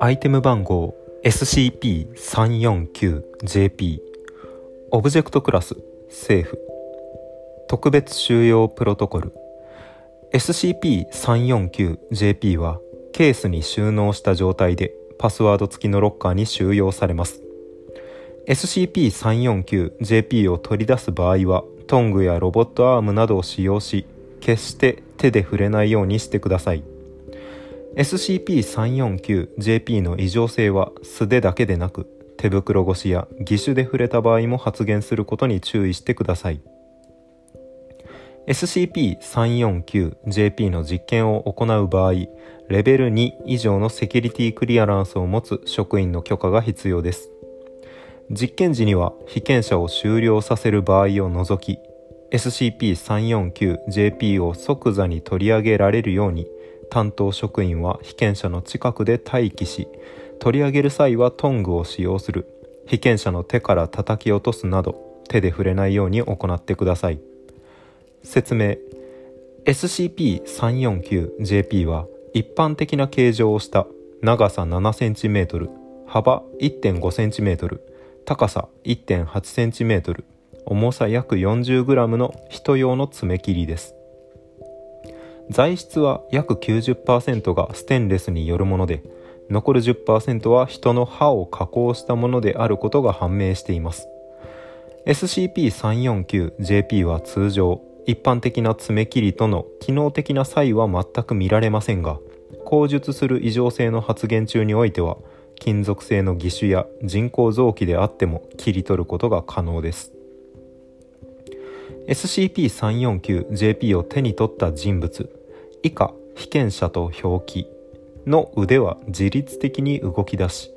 アイテム番号 SCP-349JP オブジェクトクラス政府特別収容プロトコル。SCP-349JP はケースに収納した状態でパスワード付きのロッカーに収容されます。SCP-349JP を取り出す場合はトングやロボットアームなどを使用し決して手で触れないようにしてください。SCP-349JP の異常性は素手だけでなく手袋越しや義手で触れた場合も発現することに注意してください。SCP-349JP の実験を行う場合レベル2以上のセキュリティクリアランスを持つ職員の許可が必要です。実験時には被験者を終了させる場合を除き SCP-349JP を即座に取り上げられるように担当職員は被験者の近くで待機し取り上げる際はトングを使用する。被験者の手から叩き落とすなど手で触れないように行ってください。説明。SCP-349JP は一般的な形状をした長さ 7cm 幅 1.5cm 高さ 1.8cm 重さ約 40g の人用の爪切りです。材質は約90%がステンレスによるもので残る10%は人の歯を加工したものであることが判明しています。SCP-349JP は通常一般的な爪切りとの機能的な差異は全く見られませんが口述する異常性の発現中においては金属製の義手や人工臓器であっても切り取ることが可能です。SCP-349JP を手に取った人物。以下被験者と表記。の腕は自律的に動き出し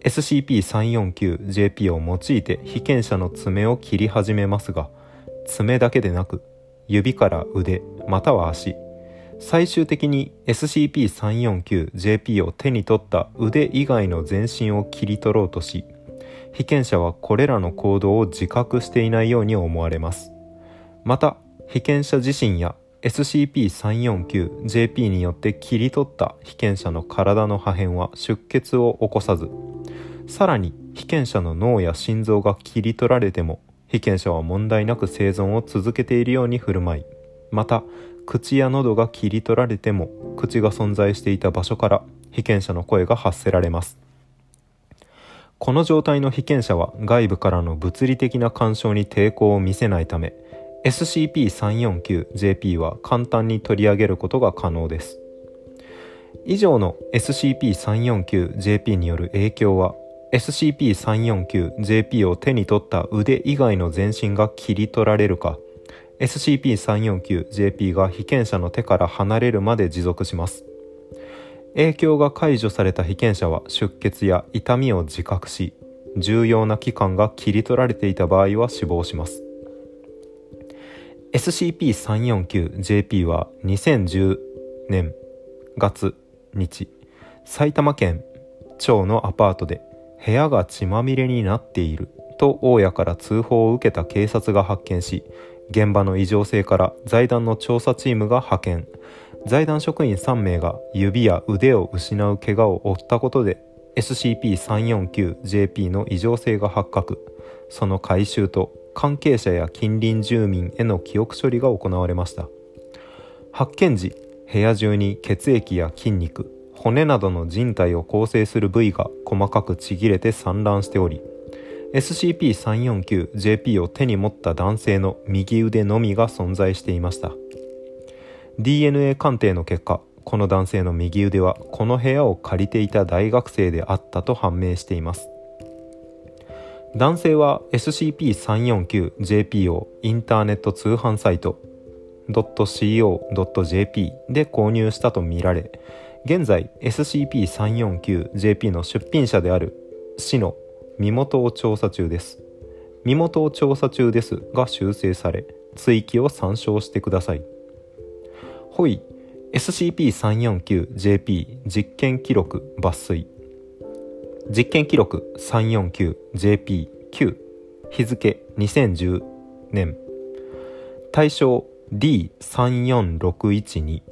SCP-349JP を用いて被験者の爪を切り始めますが爪だけでなく指から腕または足最終的に SCP-349JP を手に取った腕以外の全身を切り取ろうとし被験者はこれらの行動を自覚していないように思われます。また被験者自身や SCP-349JP によって切り取った被験者の体の破片は出血を起こさずさらに被験者の脳や心臓が切り取られても被験者は問題なく生存を続けているように振る舞いまた口や喉が切り取られても口が存在していた場所から被験者の声が発せられます。この状態の被験者は外部からの物理的な干渉に抵抗を見せないため SCP-349JP は簡単に取り上げることが可能です。以上の SCP-349JP による影響は SCP-349JP を手に取った腕以外の全身が切り取られるか SCP-349JP が被験者の手から離れるまで持続します。影響が解除された被験者は出血や痛みを自覚し重要な器官が切り取られていた場合は死亡します。SCP-349JP は2010年月日。埼玉県町のアパートで部屋が血まみれになっていると大家から通報を受けた警察が発見し現場の異常性から財団の調査チームが派遣。財団職員3名が指や腕を失う怪我を負ったことで SCP-349JP の異常性が発覚。その回収と関係者や近隣住民への記憶処理が行われました。発見時部屋中に血液や筋肉骨などの人体を構成する部位が細かくちぎれて散乱しており SCP-349JP を手に持った男性の右腕のみが存在していました。DNA 鑑定の結果この男性の右腕はこの部屋を借りていた大学生であったと判明しています。男性は SCP-349JP をインターネット通販サイト .co.jp で購入したとみられ現在 SCP-349JP の出品者である市の身元を調査中です。身元を調査中ですが修正され追記を参照してください。ほい SCP-349JP 実験記録抜粋。実験記録 349JP9 日付2010年。対象 D34612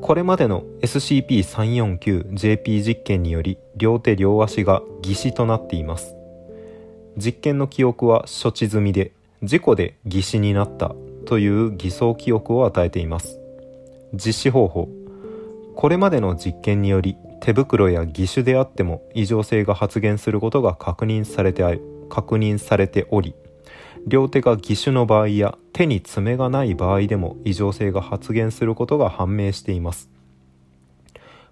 これまでの SCP-349JP 実験により両手両足が義肢となっています。実験の記憶は処置済みで事故で義肢になったという偽装記憶を与えています。実施方法。これまでの実験により手袋や義手であっても異常性が発現することが確認されて確認されており両手が義手の場合や手に爪がない場合でも異常性が発現することが判明しています。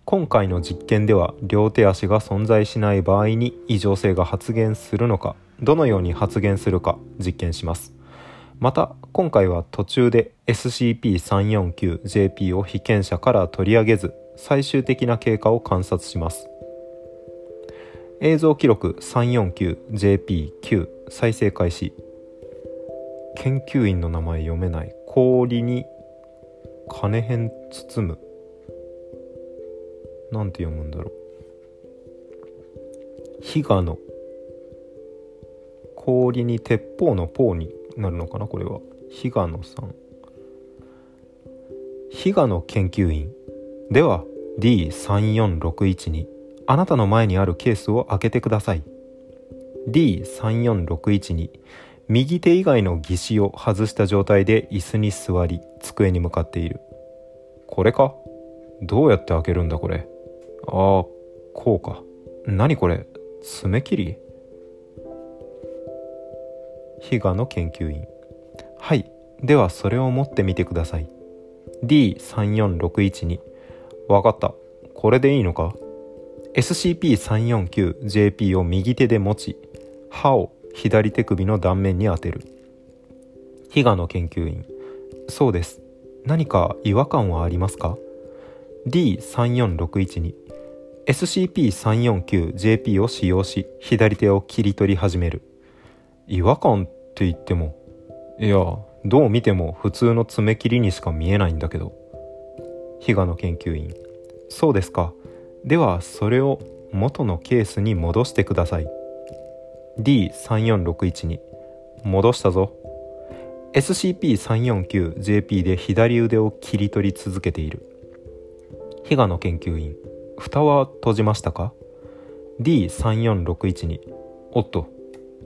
今回の実験では両手足が存在しない場合に異常性が発現するのかどのように発現するか実験します。また今回は途中で SCP-349JP を被験者から取り上げず最終的な経過を観察します。映像記録 349JP9 再生開始。研究員の名前読めない。氷に金編包む。なんて読むんだろう。比嘉の。氷に鉄砲の砲になるのかなこれは。比嘉野さん。比嘉の研究員。では D3461 にあなたの前にあるケースを開けてください。D3461 に右手以外の義手を外した状態で椅子に座り机に向かっている。これか？どうやって開けるんだこれ？ああこうか。何これ？爪切り？比嘉の研究員。はい。ではそれを持ってみてください。D3461 にわかった。これでいいのか？SCP-349JP を右手で持ち歯を左手首の断面に当てる。比嘉の研究員そうです。何か違和感はありますか？D3461 に SCP-349JP を使用し左手を切り取り始める。違和感って言ってもいやどう見ても普通の爪切りにしか見えないんだけど。比嘉の研究員。そうですか。ではそれを元のケースに戻してください。D3461 に。戻したぞ。SCP-349JP で左腕を切り取り続けている。比嘉の研究員。蓋は閉じましたか。D3461 に。おっと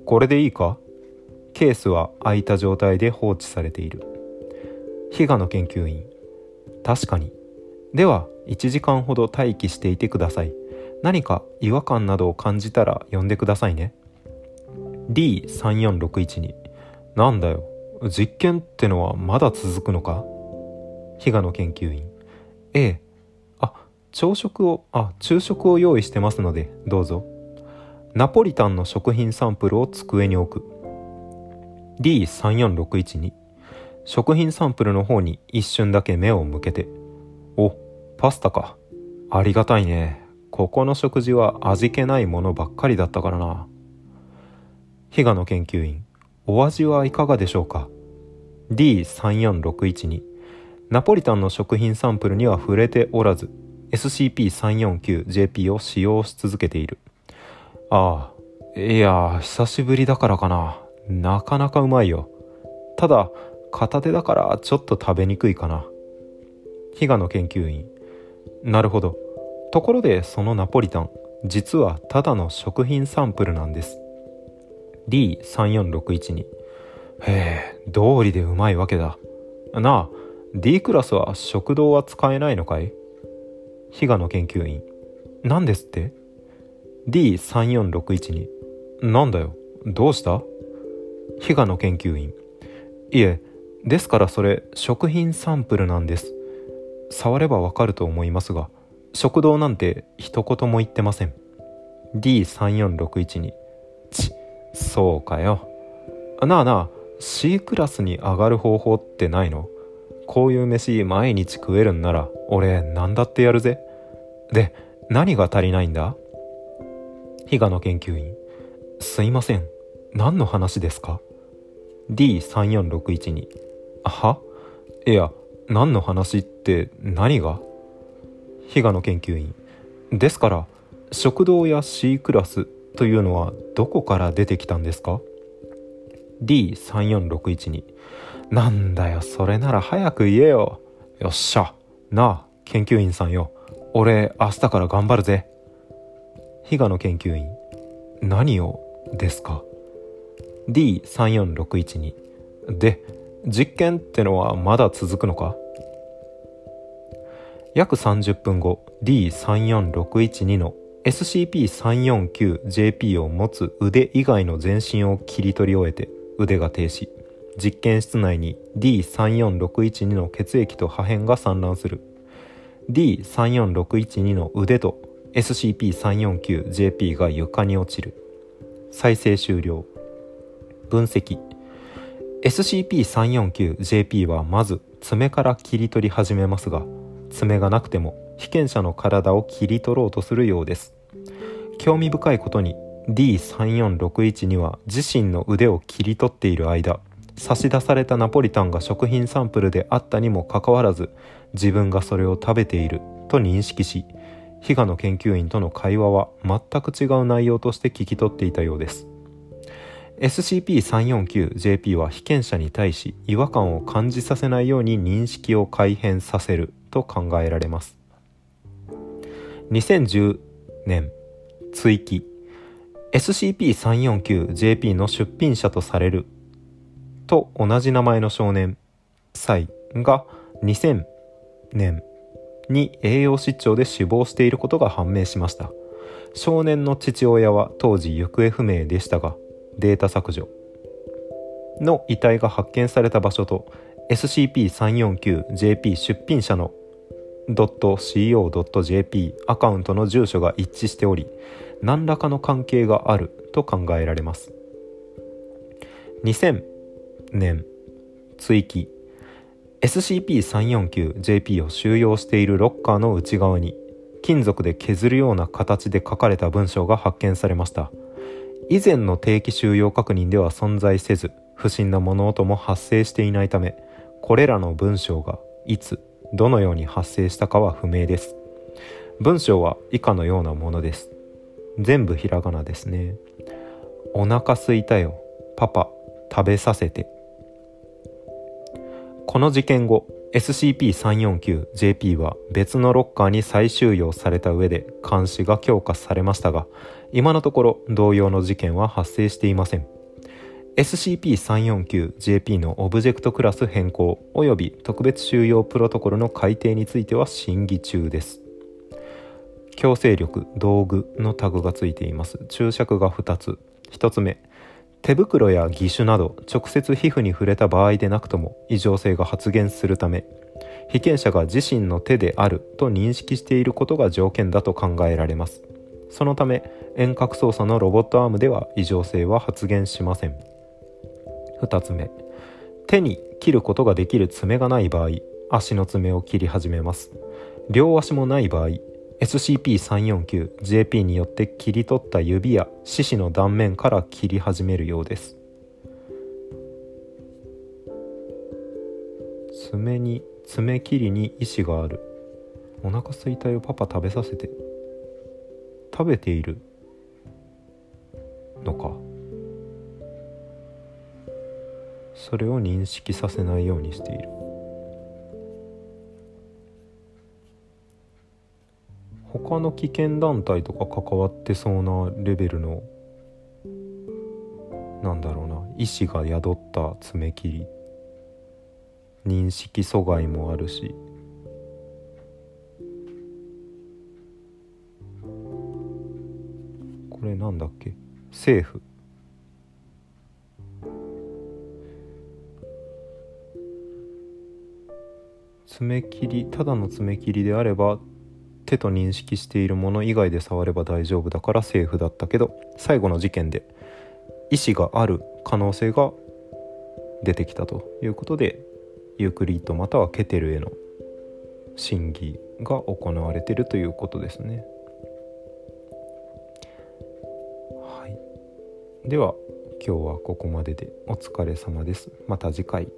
これでいいか。ケースは開いた状態で放置されている。比嘉の研究員。確かに。では1時間ほど待機していてください。何か違和感などを感じたら呼んでくださいね。D3461 に。なんだよ。実験ってのはまだ続くのか？比嘉の研究員。ええ。あ朝食をあ昼食を用意してますのでどうぞ。ナポリタンの食品サンプルを机に置く。D3461 に。食品サンプルの方に一瞬だけ目を向けて。おパスタか。ありがたいね。ここの食事は味気ないものばっかりだったからな。比嘉の研究員お味はいかがでしょうか？D3461 にナポリタンの食品サンプルには触れておらず SCP-349JP を使用し続けている。ああいや久しぶりだからかな。なかなかうまいよ。ただ片手だからちょっと食べにくいかな。比嘉の研究員。なるほど。ところでそのナポリタン実はただの食品サンプルなんです。D3461 に。へえ道理でうまいわけだ。なあ D クラスは食堂は使えないのかい？比嘉の研究員。何ですって？D3461 に。なんだよ。どうした？比嘉の研究員。いえですからそれ食品サンプルなんです。触ればわかると思いますが食堂なんて一言も言ってません。D3461 にちそうかよ。なあなあ C クラスに上がる方法ってないの？こういう飯毎日食えるんなら俺何だってやるぜ。で何が足りないんだ？比嘉の研究員。すいません。何の話ですか？D3461 には？いや何の話って何が？比嘉の研究員。ですから食堂や C クラスというのはどこから出てきたんですか？D3461 に。なんだよそれなら早く言えよ。よっしゃなあ研究員さんよ。俺明日から頑張るぜ。比嘉の研究員何をですか？D34612 で実験ってのはまだ続くのか？約30分後 D34612 の SCP-349JP を持つ腕以外の全身を切り取り終えて腕が停止。実験室内に D34612 の血液と破片が散乱する。D34612 の腕と SCP-349JP が床に落ちる。再生終了。分析。SCP-349JP はまず爪から切り取り始めますが爪がなくても被験者の体を切り取ろうとするようです。興味深いことに D3461 には自身の腕を切り取っている間差し出されたナポリタンが食品サンプルであったにもかかわらず自分がそれを食べていると認識し比嘉の研究員との会話は全く違う内容として聞き取っていたようです。SCP-349JP は被験者に対し違和感を感じさせないように認識を改変させると考えられます。2010年追記。SCP-349JP の出品者とされると同じ名前の少年。イが2000年に栄養失調で死亡していることが判明しました。少年の父親は当時行方不明でしたがデータ削除。の遺体が発見された場所と SCP-349JP 出品者の .co.jp アカウントの住所が一致しており何らかの関係があると考えられます。2000年追記。SCP-349JP を収容しているロッカーの内側に金属で削るような形で書かれた文章が発見されました。以前の定期収容確認では存在せず不審な物音も発生していないためこれらの文章がいつどのように発生したかは不明です。文章は以下のようなものです。全部ひらがなですね。お腹すいたよパパ食べさせて。この事件後 SCP-349JP は別のロッカーに再収容された上で監視が強化されましたが今のところ同様の事件は発生していません。SCP-349JP のオブジェクトクラス変更及び特別収容プロトコルの改定については審議中です。強制力道具のタグがついています。注釈が2つ。1つ目手袋や義手など直接皮膚に触れた場合でなくとも異常性が発現するため被験者が自身の手であると認識していることが条件だと考えられます。そのため遠隔操作のロボットアームでは異常性は発現しません。2つ目手に切ることができる爪がない場合足の爪を切り始めます。両足もない場合 SCP-349JP によって切り取った指や四肢の断面から切り始めるようです。爪に爪切りに意志がある。お腹すいたよパパ食べさせて。食べている。のか。それを認識させないようにしている。他の危険団体とか関わってそうなレベルのなんだろうな意志が宿った爪切り。認識阻害もあるし。これなんだっけ？政府。爪切りただの爪切りであれば手と認識しているもの以外で触れば大丈夫だからセーフだったけど最後の事件で意思がある可能性が出てきたということでユークリッドまたはケテルへの審議が行われているということですね。はい、では今日はここまででお疲れ様です。また次回。